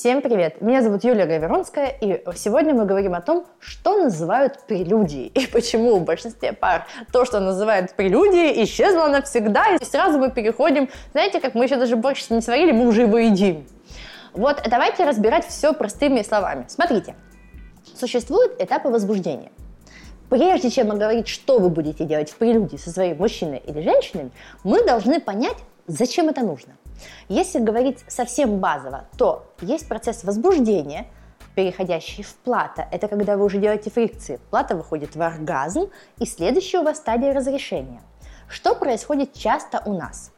Всем привет! Меня зовут Юлия Гаверонская, и сегодня мы говорим о том, что называют прелюдией, и почему в большинстве пар то, что называют прелюдией, исчезло навсегда, и сразу мы переходим, знаете, как мы еще даже борщ не сварили, мы уже его едим. Вот давайте разбирать все простыми словами. Смотрите, существуют этапы возбуждения. Прежде чем говорить, что вы будете делать в прелюдии со своим мужчиной или женщиной, мы должны понять, зачем это нужно – если говорить совсем базово, то есть процесс возбуждения, переходящий в плата. Это когда вы уже делаете фрикции. Плата выходит в оргазм, и следующая у вас стадия разрешения. Что происходит часто у нас?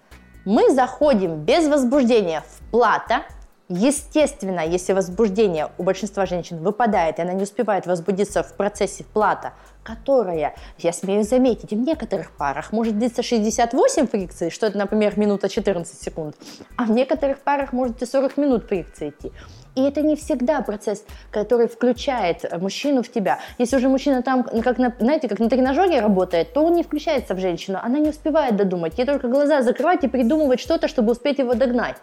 Мы заходим без возбуждения в плата, Естественно, если возбуждение у большинства женщин выпадает, и она не успевает возбудиться в процессе плата, которая, я смею заметить, в некоторых парах может длиться 68 фрикций, что это, например, минута 14 секунд, а в некоторых парах может и 40 минут фрикции идти. И это не всегда процесс, который включает мужчину в тебя. Если уже мужчина там, как на, знаете, как на тренажере работает, то он не включается в женщину, она не успевает додумать. Ей только глаза закрывать и придумывать что-то, чтобы успеть его догнать.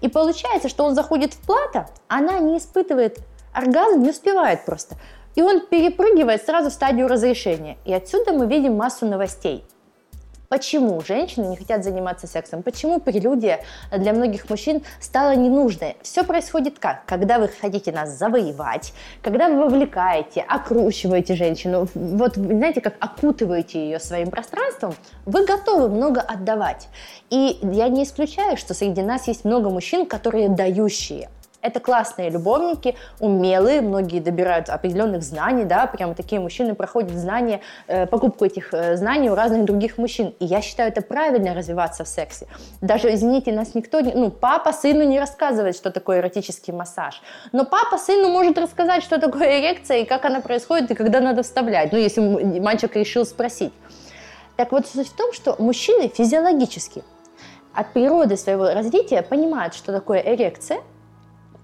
И получается, что он заходит в плата, она не испытывает оргазм, не успевает просто. И он перепрыгивает сразу в стадию разрешения. И отсюда мы видим массу новостей. Почему женщины не хотят заниматься сексом? Почему прелюдия для многих мужчин стала ненужной? Все происходит как? Когда вы хотите нас завоевать, когда вы вовлекаете, окручиваете женщину, вот, знаете, как окутываете ее своим пространством, вы готовы много отдавать. И я не исключаю, что среди нас есть много мужчин, которые дающие – это классные любовники, умелые, многие добирают определенных знаний, да, прямо такие мужчины проходят знания, э, покупку этих э, знаний у разных других мужчин. И я считаю, это правильно развиваться в сексе. Даже, извините, нас никто, не, ну, папа сыну не рассказывает, что такое эротический массаж. Но папа сыну может рассказать, что такое эрекция и как она происходит, и когда надо вставлять, ну, если мальчик решил спросить. Так вот, суть в том, что мужчины физиологически от природы своего развития понимают, что такое эрекция –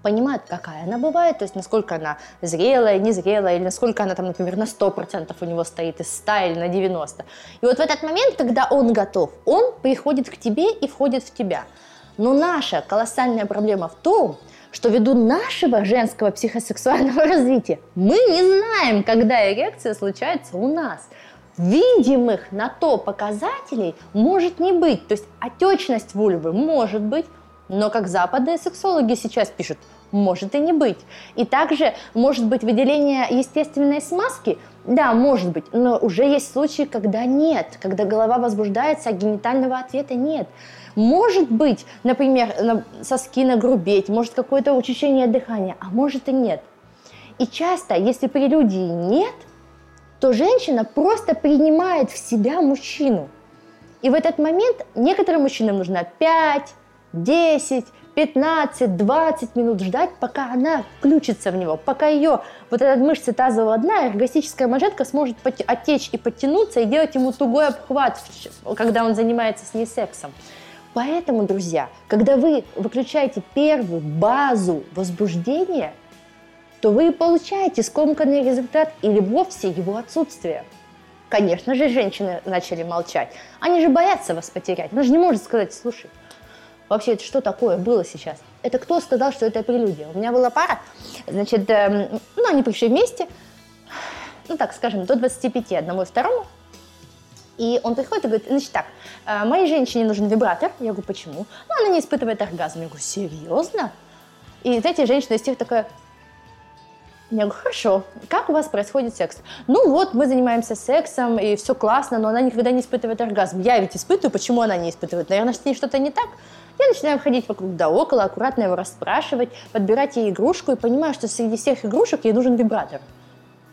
понимают, какая она бывает, то есть насколько она зрелая, незрелая, или насколько она, там, например, на 100% у него стоит из 100 или на 90. И вот в этот момент, когда он готов, он приходит к тебе и входит в тебя. Но наша колоссальная проблема в том, что ввиду нашего женского психосексуального развития мы не знаем, когда эрекция случается у нас. Видимых на то показателей может не быть. То есть отечность вульвы может быть, но как западные сексологи сейчас пишут, может и не быть. И также может быть выделение естественной смазки, да, может быть, но уже есть случаи, когда нет, когда голова возбуждается, а генитального ответа нет. Может быть, например, соски нагрубеть, может какое-то учащение дыхания, а может и нет. И часто, если прелюдии нет, то женщина просто принимает в себя мужчину. И в этот момент некоторым мужчинам нужно 5, 10, 15, 20 минут ждать, пока она включится в него, пока ее вот эта мышца тазового дна, эргостическая манжетка сможет оттечь и подтянуться и делать ему тугой обхват, когда он занимается с ней сексом. Поэтому, друзья, когда вы выключаете первую базу возбуждения, то вы получаете скомканный результат или вовсе его отсутствие. Конечно же, женщины начали молчать. Они же боятся вас потерять. Она же не может сказать, слушай, Вообще, это что такое было сейчас? Это кто сказал, что это прелюдия? У меня была пара, значит, э, ну, они пришли вместе, ну, так скажем, до 25, одному и второму. И он приходит и говорит, значит так, э, моей женщине нужен вибратор. Я говорю, почему? Ну, она не испытывает оргазм. Я говорю, серьезно? И, знаете, женщина из тех такая, я говорю, хорошо, как у вас происходит секс? Ну вот, мы занимаемся сексом, и все классно, но она никогда не испытывает оргазм. Я ведь испытываю, почему она не испытывает? Наверное, с ней что-то не так. Я начинаю ходить вокруг да около, аккуратно его расспрашивать, подбирать ей игрушку и понимаю, что среди всех игрушек ей нужен вибратор.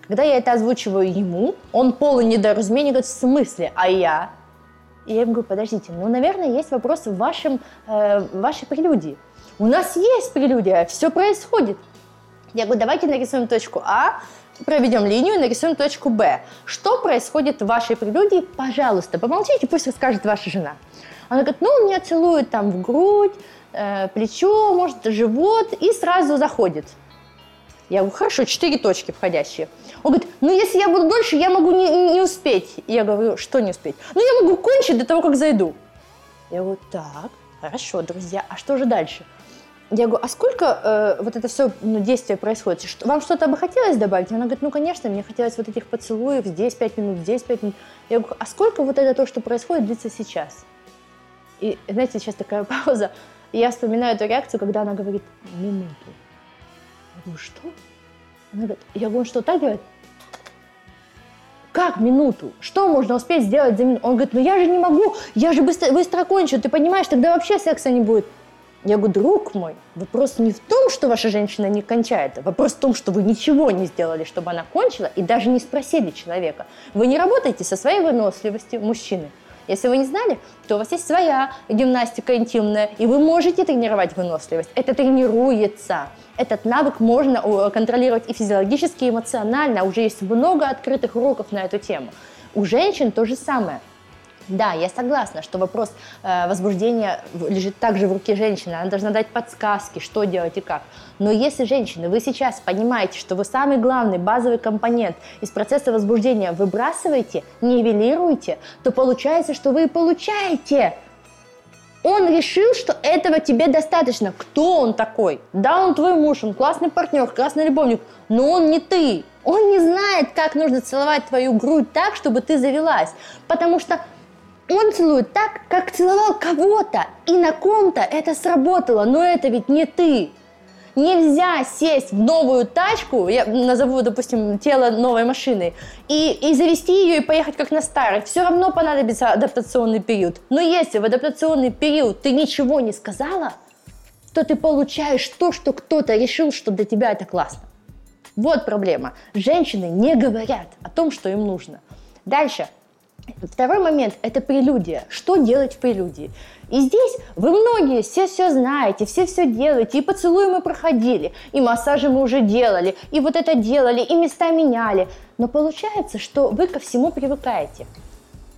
Когда я это озвучиваю ему, он полный недоразумения говорит, в смысле, а я? И я ему говорю, подождите, ну, наверное, есть вопрос в вашем, э, вашей прелюдии. У нас есть прелюдия, все происходит. Я говорю, давайте нарисуем точку А, проведем линию, нарисуем точку Б. Что происходит в вашей прелюдии? Пожалуйста, помолчите, пусть расскажет ваша жена. Она говорит, ну, он меня целует там в грудь, э, плечо, может, живот, и сразу заходит. Я говорю, хорошо, четыре точки входящие. Он говорит, ну, если я буду дольше, я могу не, не успеть. Я говорю, что не успеть? Ну, я могу кончить до того, как зайду. Я говорю, так, хорошо, друзья, а что же дальше? Я говорю, а сколько э, вот это все ну, действие происходит? Что, вам что-то бы хотелось добавить? Она говорит, ну, конечно, мне хотелось вот этих поцелуев, здесь пять минут, здесь пять минут. Я говорю, а сколько вот это то, что происходит, длится сейчас? И, знаете, сейчас такая пауза. И я вспоминаю эту реакцию, когда она говорит, минуту. Я говорю, что? Она говорит, я говорю, что так делать? Как минуту? Что можно успеть сделать за минуту? Он говорит, ну я же не могу, я же быстро, быстро кончу, ты понимаешь, тогда вообще секса не будет. Я говорю, друг мой, вопрос не в том, что ваша женщина не кончает, вопрос в том, что вы ничего не сделали, чтобы она кончила, и даже не спросили человека. Вы не работаете со своей выносливостью мужчины. Если вы не знали, то у вас есть своя гимнастика интимная, и вы можете тренировать выносливость. Это тренируется. Этот навык можно контролировать и физиологически, и эмоционально. Уже есть много открытых уроков на эту тему. У женщин то же самое – да, я согласна, что вопрос э, возбуждения лежит также в руке женщины. Она должна дать подсказки, что делать и как. Но если, женщины, вы сейчас понимаете, что вы самый главный базовый компонент из процесса возбуждения выбрасываете, нивелируете, то получается, что вы и получаете. Он решил, что этого тебе достаточно. Кто он такой? Да, он твой муж, он классный партнер, классный любовник, но он не ты. Он не знает, как нужно целовать твою грудь так, чтобы ты завелась. Потому что он целует так, как целовал кого-то, и на ком-то это сработало, но это ведь не ты. Нельзя сесть в новую тачку, я назову, допустим, тело новой машины, и, и завести ее и поехать как на старой. Все равно понадобится адаптационный период. Но если в адаптационный период ты ничего не сказала, то ты получаешь то, что кто-то решил, что для тебя это классно. Вот проблема. Женщины не говорят о том, что им нужно. Дальше. Второй момент – это прелюдия. Что делать в прелюдии? И здесь вы многие все все знаете, все все делаете, и поцелуи мы проходили, и массажи мы уже делали, и вот это делали, и места меняли. Но получается, что вы ко всему привыкаете.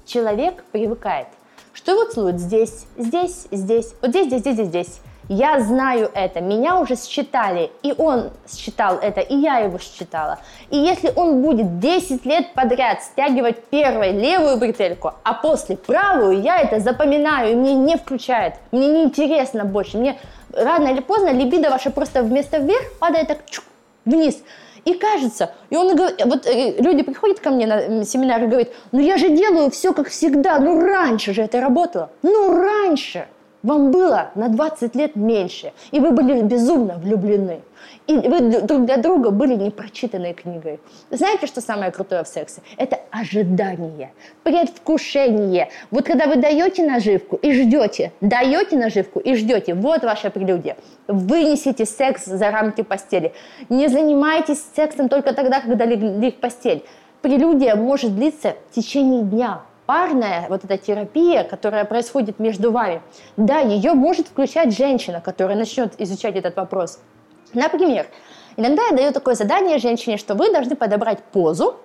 Человек привыкает, что его целуют здесь, здесь, здесь, вот здесь, здесь, здесь, здесь. Я знаю это, меня уже считали, и он считал это, и я его считала. И если он будет 10 лет подряд стягивать первой левую бретельку, а после правую, я это запоминаю, и мне не включает, мне не интересно больше, мне рано или поздно либидо ваше просто вместо вверх падает так чук, вниз. И кажется, и он говорит, вот э, люди приходят ко мне на семинар и говорят, ну я же делаю все как всегда, ну раньше же это работало, ну раньше. Вам было на 20 лет меньше, и вы были безумно влюблены. И вы друг для друга были непрочитанной книгой. Знаете, что самое крутое в сексе? Это ожидание, предвкушение. Вот когда вы даете наживку и ждете, даете наживку и ждете, вот ваша прелюдия. Вынесите секс за рамки постели. Не занимайтесь сексом только тогда, когда легли в постель. Прелюдия может длиться в течение дня, парная вот эта терапия, которая происходит между вами, да, ее может включать женщина, которая начнет изучать этот вопрос. Например, иногда я даю такое задание женщине, что вы должны подобрать позу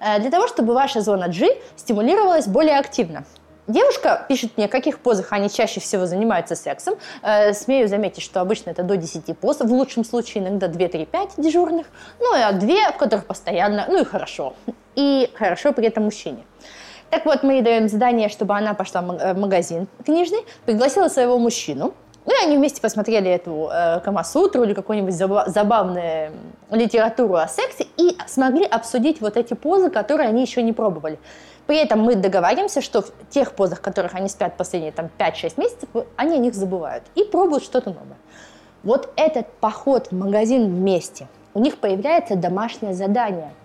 э, для того, чтобы ваша зона G стимулировалась более активно. Девушка пишет мне, в каких позах они чаще всего занимаются сексом. Э, смею заметить, что обычно это до 10 поз, в лучшем случае иногда 2, 3, 5 дежурных, ну и а 2, в которых постоянно, ну и хорошо. И хорошо при этом мужчине. Так вот, мы ей даем задание, чтобы она пошла в э, магазин книжный, пригласила своего мужчину, ну и они вместе посмотрели эту э, Камасутру или какую-нибудь забавную литературу о сексе и смогли обсудить вот эти позы, которые они еще не пробовали. При этом мы договариваемся, что в тех позах, в которых они спят последние там, 5-6 месяцев, они о них забывают и пробуют что-то новое. Вот этот поход в магазин вместе, у них появляется домашнее задание –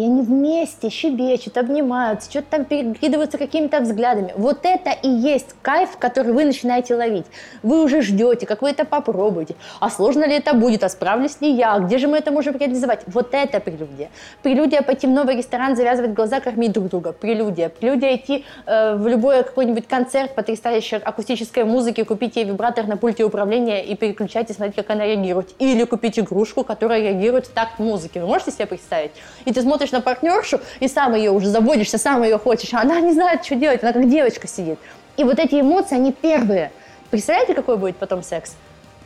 и они вместе щебечут, обнимаются, что-то там перекидываются какими-то взглядами. Вот это и есть кайф, который вы начинаете ловить. Вы уже ждете, как вы это попробуете. А сложно ли это будет? А справлюсь ли я? Где же мы это можем реализовать? Вот это прелюдия. Прелюдия пойти в новый ресторан, завязывать глаза, кормить друг друга. Прелюдия. Прелюдия идти э, в любой какой-нибудь концерт потрясающей акустической музыки, купить ей вибратор на пульте управления и переключать и смотреть, как она реагирует. Или купить игрушку, которая реагирует в такт музыки. Вы можете себе представить? И ты смотришь смотришь на партнершу и сам ее уже заводишься, сам ее хочешь, а она не знает, что делать, она как девочка сидит. И вот эти эмоции, они первые. Представляете, какой будет потом секс?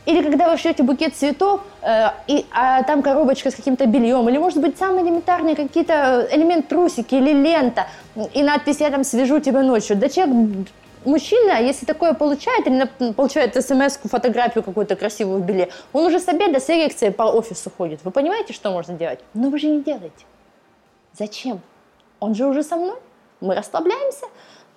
Или когда вы шьете букет цветов, э, и, а там коробочка с каким-то бельем, или, может быть, самые элементарные какие-то элемент трусики или лента, и надпись «Я там свяжу тебя ночью». Да человек мужчина, если такое получает, или получает смс фотографию какую-то красивую в беле, он уже с обеда с эрекцией по офису ходит. Вы понимаете, что можно делать? Но вы же не делаете. Зачем? Он же уже со мной. Мы расслабляемся.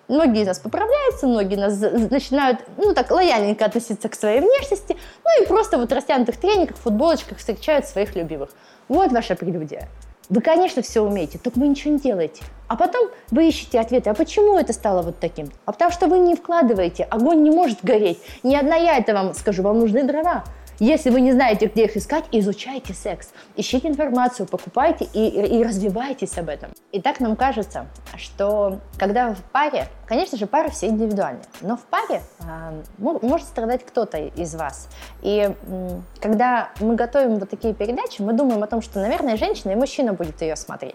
Многие из нас поправляются, многие нас начинают, ну, так, лояльненько относиться к своей внешности, ну, и просто вот в растянутых трениках, футболочках встречают своих любимых. Вот ваша прелюдия. Вы, конечно, все умеете, только вы ничего не делаете. А потом вы ищете ответы, а почему это стало вот таким? А потому что вы не вкладываете, огонь не может гореть. Ни одна я это вам скажу, вам нужны дрова. Если вы не знаете, где их искать, изучайте секс. Ищите информацию, покупайте и, и развивайтесь об этом. И так нам кажется, что когда в паре, конечно же, пары все индивидуальны, но в паре э, может страдать кто-то из вас. И э, когда мы готовим вот такие передачи, мы думаем о том, что, наверное, женщина и мужчина будет ее смотреть.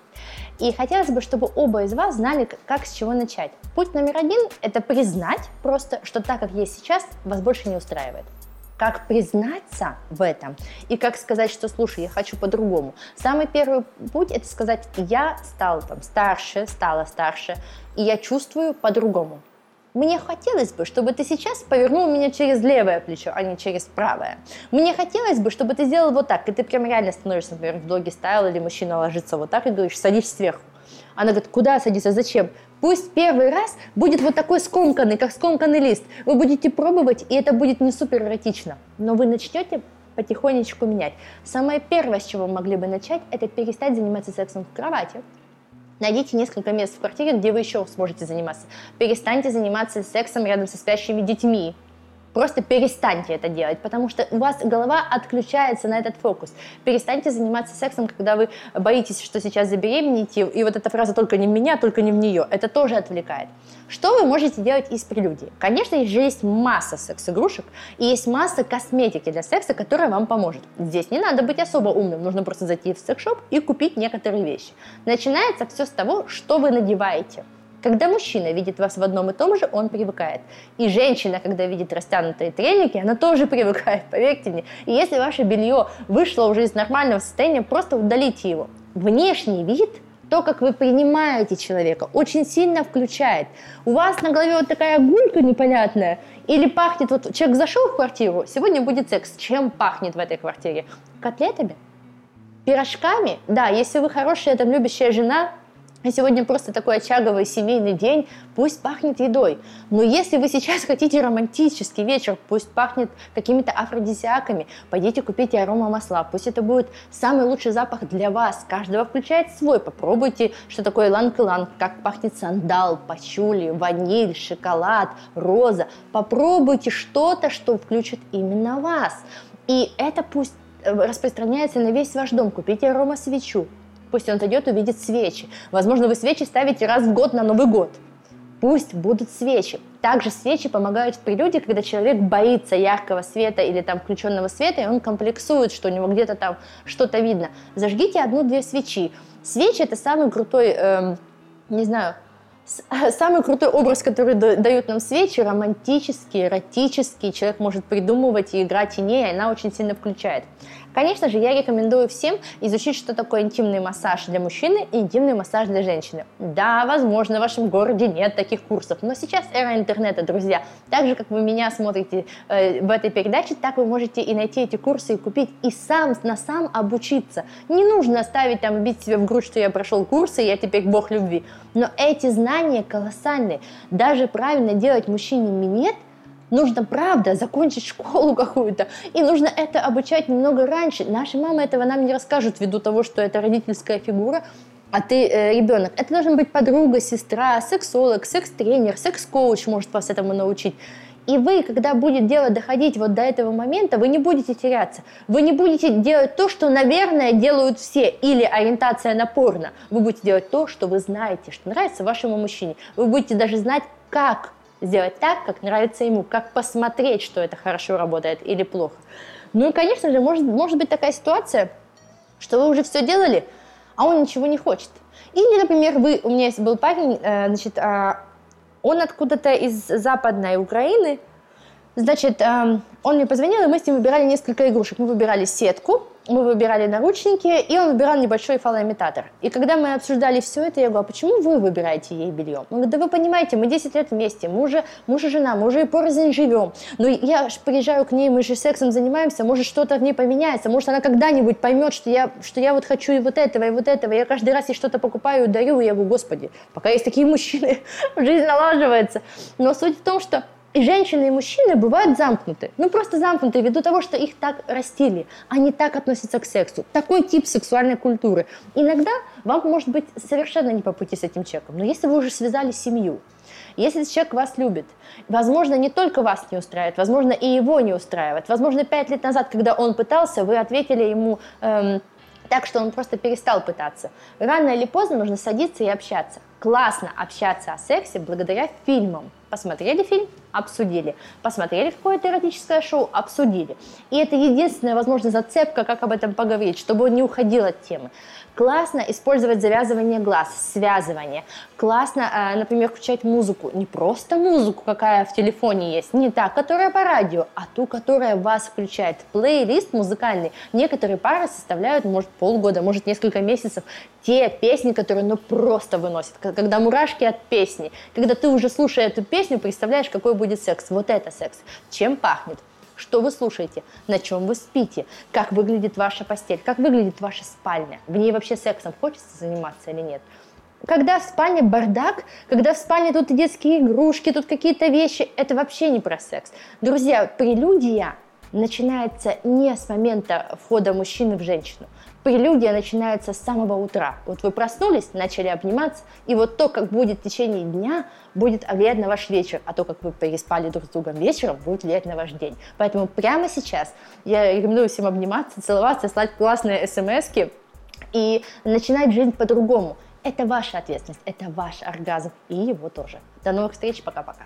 И хотелось бы, чтобы оба из вас знали, как с чего начать. Путь номер один – это признать просто, что так, как есть сейчас, вас больше не устраивает как признаться в этом и как сказать, что слушай, я хочу по-другому. Самый первый путь это сказать, я стал там старше, стала старше, и я чувствую по-другому. Мне хотелось бы, чтобы ты сейчас повернул меня через левое плечо, а не через правое. Мне хотелось бы, чтобы ты сделал вот так, и ты прям реально становишься, например, в блоге стайл, или мужчина ложится вот так и говоришь, садись сверху. Она говорит, куда садиться, зачем? Пусть первый раз будет вот такой скомканный, как скомканный лист. Вы будете пробовать, и это будет не супер эротично. Но вы начнете потихонечку менять. Самое первое, с чего вы могли бы начать, это перестать заниматься сексом в кровати. Найдите несколько мест в квартире, где вы еще сможете заниматься. Перестаньте заниматься сексом рядом со спящими детьми. Просто перестаньте это делать, потому что у вас голова отключается на этот фокус. Перестаньте заниматься сексом, когда вы боитесь, что сейчас забеременеете, и вот эта фраза «только не в меня, только не в нее», это тоже отвлекает. Что вы можете делать из прелюдии? Конечно, же есть масса секс-игрушек, и есть масса косметики для секса, которая вам поможет. Здесь не надо быть особо умным, нужно просто зайти в секс-шоп и купить некоторые вещи. Начинается все с того, что вы надеваете. Когда мужчина видит вас в одном и том же, он привыкает. И женщина, когда видит растянутые треники, она тоже привыкает, поверьте мне. И если ваше белье вышло уже из нормального состояния, просто удалите его. Внешний вид то, как вы принимаете человека, очень сильно включает. У вас на голове вот такая гулька непонятная, или пахнет, вот человек зашел в квартиру, сегодня будет секс. Чем пахнет в этой квартире? Котлетами? Пирожками? Да, если вы хорошая, там, любящая жена, а сегодня просто такой очаговый семейный день, пусть пахнет едой. Но если вы сейчас хотите романтический вечер, пусть пахнет какими-то афродизиаками, пойдите купите аромамасла, пусть это будет самый лучший запах для вас. Каждого включает свой. Попробуйте, что такое иланг-иланг, как пахнет сандал, пачули, ваниль, шоколад, роза. Попробуйте что-то, что включит именно вас. И это пусть э, распространяется на весь ваш дом. Купите аромасвечу, Пусть он отойдет, увидит свечи. Возможно, вы свечи ставите раз в год на Новый год. Пусть будут свечи. Также свечи помогают в прелюдии, когда человек боится яркого света или там включенного света, и он комплексует, что у него где-то там что-то видно. Зажгите одну-две свечи. Свечи это самый крутой, эм, не знаю, самый крутой образ, который дают нам свечи, романтический, эротический. Человек может придумывать и играть теней, и она очень сильно включает. Конечно же, я рекомендую всем изучить, что такое интимный массаж для мужчины и интимный массаж для женщины. Да, возможно, в вашем городе нет таких курсов, но сейчас эра интернета, друзья. Так же, как вы меня смотрите э, в этой передаче, так вы можете и найти эти курсы и купить, и сам на сам обучиться. Не нужно ставить там, бить себе в грудь, что я прошел курсы, я теперь бог любви. Но эти знания колоссальные. Даже правильно делать мужчине минет – Нужно, правда, закончить школу какую-то. И нужно это обучать немного раньше. Наши мамы этого нам не расскажут ввиду того, что это родительская фигура, а ты э, ребенок. Это должна быть подруга, сестра, сексолог, секс-тренер, секс-коуч может вас этому научить. И вы, когда будет дело доходить вот до этого момента, вы не будете теряться. Вы не будете делать то, что, наверное, делают все, или ориентация на порно. Вы будете делать то, что вы знаете, что нравится вашему мужчине. Вы будете даже знать, как сделать так, как нравится ему, как посмотреть, что это хорошо работает или плохо. Ну и, конечно же, может, может быть такая ситуация, что вы уже все делали, а он ничего не хочет. Или, например, вы, у меня был парень, э, значит, э, он откуда-то из западной Украины, Значит, эм, он мне позвонил, и мы с ним выбирали несколько игрушек. Мы выбирали сетку, мы выбирали наручники, и он выбирал небольшой фалоимитатор. И когда мы обсуждали все это, я говорю, а почему вы выбираете ей белье? Он говорит, да вы понимаете, мы 10 лет вместе, мы уже муж и жена, мы уже и порознь живем. Но я ж приезжаю к ней, мы же сексом занимаемся, может что-то в ней поменяется, может она когда-нибудь поймет, что я, что я вот хочу и вот этого, и вот этого. Я каждый раз ей что-то покупаю и даю, и я говорю, господи, пока есть такие мужчины, жизнь налаживается. Но суть в том, что и женщины, и мужчины бывают замкнуты. Ну, просто замкнуты ввиду того, что их так растили. Они так относятся к сексу. Такой тип сексуальной культуры. Иногда вам может быть совершенно не по пути с этим человеком. Но если вы уже связали семью, если человек вас любит, возможно, не только вас не устраивает, возможно, и его не устраивает. Возможно, пять лет назад, когда он пытался, вы ответили ему эм, так, что он просто перестал пытаться. Рано или поздно нужно садиться и общаться. Классно общаться о сексе благодаря фильмам. Посмотрели фильм, обсудили. Посмотрели какое-то эротическое шоу, обсудили. И это единственная, возможно, зацепка, как об этом поговорить, чтобы он не уходил от темы. Классно использовать завязывание глаз, связывание. Классно, э, например, включать музыку. Не просто музыку, какая в телефоне есть, не та, которая по радио, а ту, которая вас включает. Плейлист музыкальный. Некоторые пары составляют, может, полгода, может, несколько месяцев. Те песни, которые, ну, просто выносят. Когда мурашки от песни. Когда ты уже, слушая эту песню, представляешь, какой будет секс. Вот это секс. Чем пахнет? что вы слушаете, на чем вы спите, как выглядит ваша постель, как выглядит ваша спальня, в ней вообще сексом хочется заниматься или нет. Когда в спальне бардак, когда в спальне тут детские игрушки, тут какие-то вещи, это вообще не про секс. Друзья, прелюдия начинается не с момента входа мужчины в женщину. Прелюдия начинается с самого утра. Вот вы проснулись, начали обниматься, и вот то, как будет в течение дня, будет влиять на ваш вечер, а то, как вы переспали друг с другом вечером, будет влиять на ваш день. Поэтому прямо сейчас я рекомендую всем обниматься, целоваться, слать классные смс и начинать жизнь по-другому. Это ваша ответственность, это ваш оргазм и его тоже. До новых встреч, пока-пока.